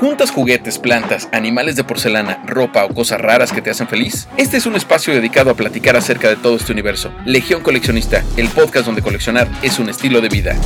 ¿Juntas juguetes, plantas, animales de porcelana, ropa o cosas raras que te hacen feliz? Este es un espacio dedicado a platicar acerca de todo este universo. Legión Coleccionista, el podcast donde coleccionar es un estilo de vida.